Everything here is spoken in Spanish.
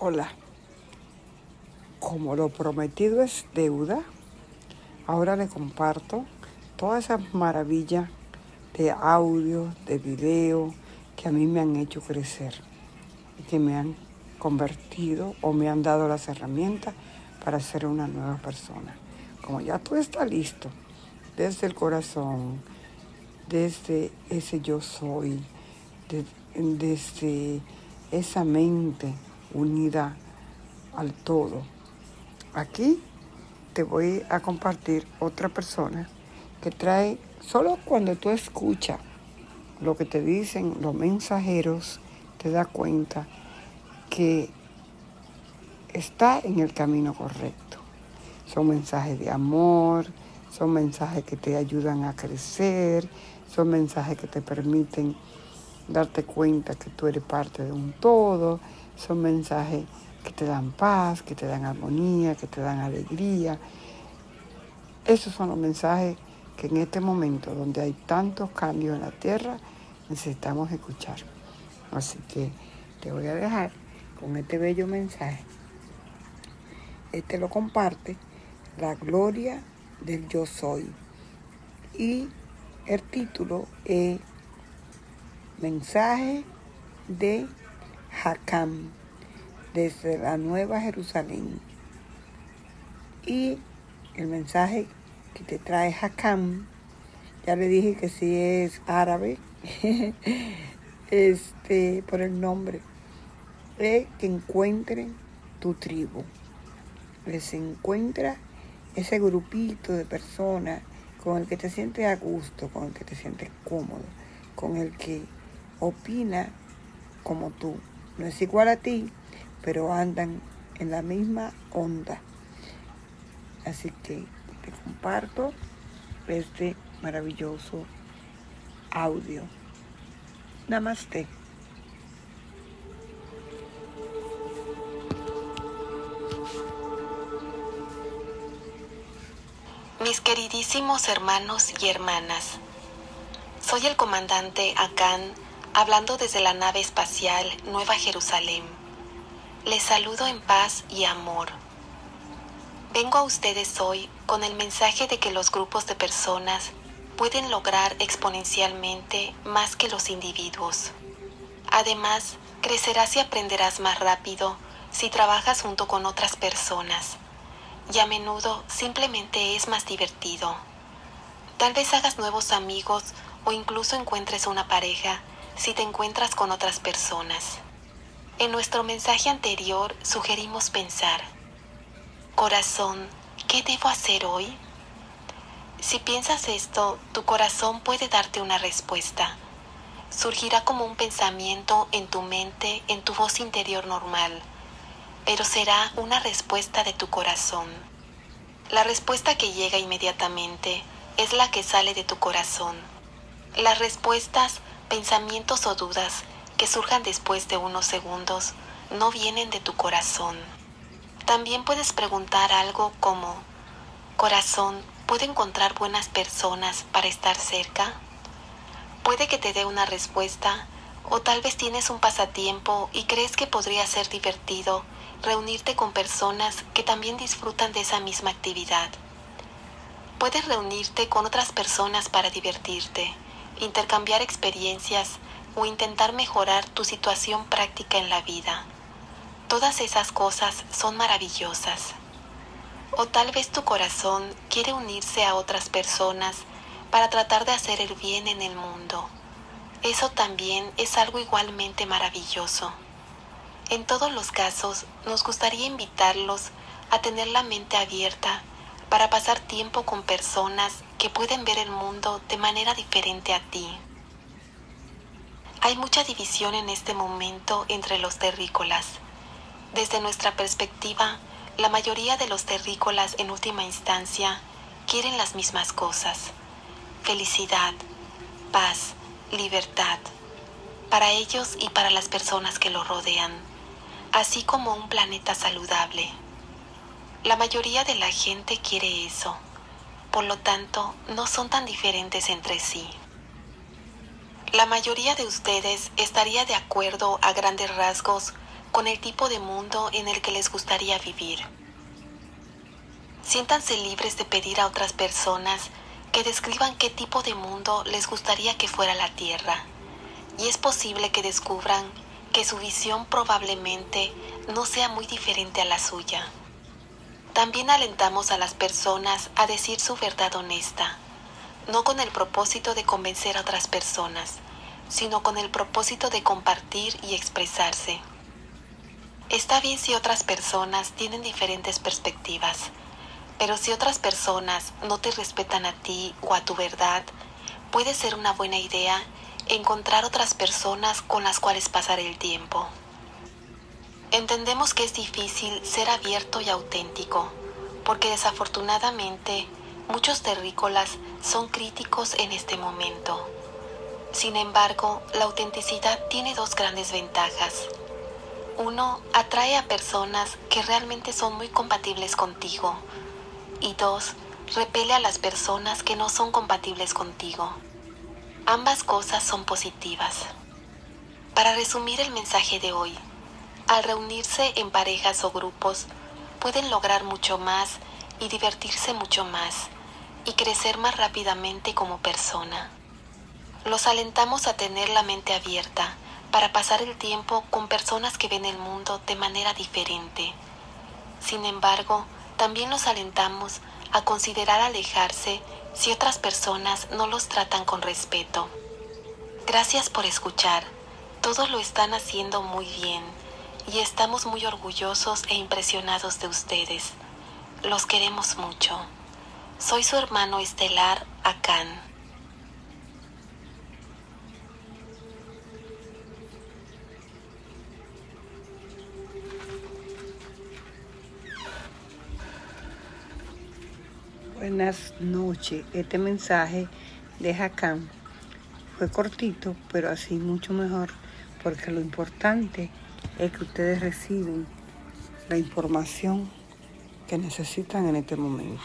Hola. Como lo prometido es deuda, ahora le comparto todas esas maravillas de audio, de video que a mí me han hecho crecer y que me han convertido o me han dado las herramientas para ser una nueva persona. Como ya todo está listo, desde el corazón, desde ese yo soy, desde esa mente unida al todo. Aquí te voy a compartir otra persona que trae, solo cuando tú escuchas lo que te dicen los mensajeros, te das cuenta que está en el camino correcto. Son mensajes de amor, son mensajes que te ayudan a crecer, son mensajes que te permiten darte cuenta que tú eres parte de un todo, son mensajes que te dan paz, que te dan armonía, que te dan alegría. Esos son los mensajes que en este momento, donde hay tantos cambios en la tierra, necesitamos escuchar. Así que te voy a dejar con este bello mensaje. Este lo comparte la gloria del yo soy. Y el título es Mensaje de Hakam desde la Nueva Jerusalén. Y el mensaje que te trae Hakam, ya le dije que si es árabe, este, por el nombre, es que encuentren tu tribu. Les encuentra ese grupito de personas con el que te sientes a gusto, con el que te sientes cómodo, con el que opina como tú. No es igual a ti, pero andan en la misma onda. Así que te comparto este maravilloso audio. Namaste. Mis queridísimos hermanos y hermanas, soy el comandante Akan hablando desde la nave espacial Nueva Jerusalén. Les saludo en paz y amor. Vengo a ustedes hoy con el mensaje de que los grupos de personas pueden lograr exponencialmente más que los individuos. Además, crecerás y aprenderás más rápido si trabajas junto con otras personas. Y a menudo simplemente es más divertido. Tal vez hagas nuevos amigos o incluso encuentres una pareja si te encuentras con otras personas. En nuestro mensaje anterior sugerimos pensar, corazón, ¿qué debo hacer hoy? Si piensas esto, tu corazón puede darte una respuesta. Surgirá como un pensamiento en tu mente, en tu voz interior normal, pero será una respuesta de tu corazón. La respuesta que llega inmediatamente es la que sale de tu corazón. Las respuestas pensamientos o dudas que surjan después de unos segundos no vienen de tu corazón. También puedes preguntar algo como, corazón, ¿puedo encontrar buenas personas para estar cerca? Puede que te dé una respuesta o tal vez tienes un pasatiempo y crees que podría ser divertido reunirte con personas que también disfrutan de esa misma actividad. Puedes reunirte con otras personas para divertirte intercambiar experiencias o intentar mejorar tu situación práctica en la vida. Todas esas cosas son maravillosas. O tal vez tu corazón quiere unirse a otras personas para tratar de hacer el bien en el mundo. Eso también es algo igualmente maravilloso. En todos los casos, nos gustaría invitarlos a tener la mente abierta para pasar tiempo con personas que pueden ver el mundo de manera diferente a ti. Hay mucha división en este momento entre los terrícolas. Desde nuestra perspectiva, la mayoría de los terrícolas en última instancia quieren las mismas cosas. Felicidad, paz, libertad, para ellos y para las personas que lo rodean, así como un planeta saludable. La mayoría de la gente quiere eso por lo tanto no son tan diferentes entre sí. La mayoría de ustedes estaría de acuerdo a grandes rasgos con el tipo de mundo en el que les gustaría vivir. Siéntanse libres de pedir a otras personas que describan qué tipo de mundo les gustaría que fuera la Tierra. Y es posible que descubran que su visión probablemente no sea muy diferente a la suya. También alentamos a las personas a decir su verdad honesta, no con el propósito de convencer a otras personas, sino con el propósito de compartir y expresarse. Está bien si otras personas tienen diferentes perspectivas, pero si otras personas no te respetan a ti o a tu verdad, puede ser una buena idea encontrar otras personas con las cuales pasar el tiempo. Entendemos que es difícil ser abierto y auténtico, porque desafortunadamente muchos terrícolas son críticos en este momento. Sin embargo, la autenticidad tiene dos grandes ventajas. Uno, atrae a personas que realmente son muy compatibles contigo. Y dos, repele a las personas que no son compatibles contigo. Ambas cosas son positivas. Para resumir el mensaje de hoy, al reunirse en parejas o grupos, pueden lograr mucho más y divertirse mucho más y crecer más rápidamente como persona. Los alentamos a tener la mente abierta para pasar el tiempo con personas que ven el mundo de manera diferente. Sin embargo, también los alentamos a considerar alejarse si otras personas no los tratan con respeto. Gracias por escuchar. Todos lo están haciendo muy bien y estamos muy orgullosos e impresionados de ustedes. Los queremos mucho. Soy su hermano estelar, Akan. Buenas noches. Este mensaje de Hakan fue cortito, pero así mucho mejor, porque lo importante es que ustedes reciben la información que necesitan en este momento.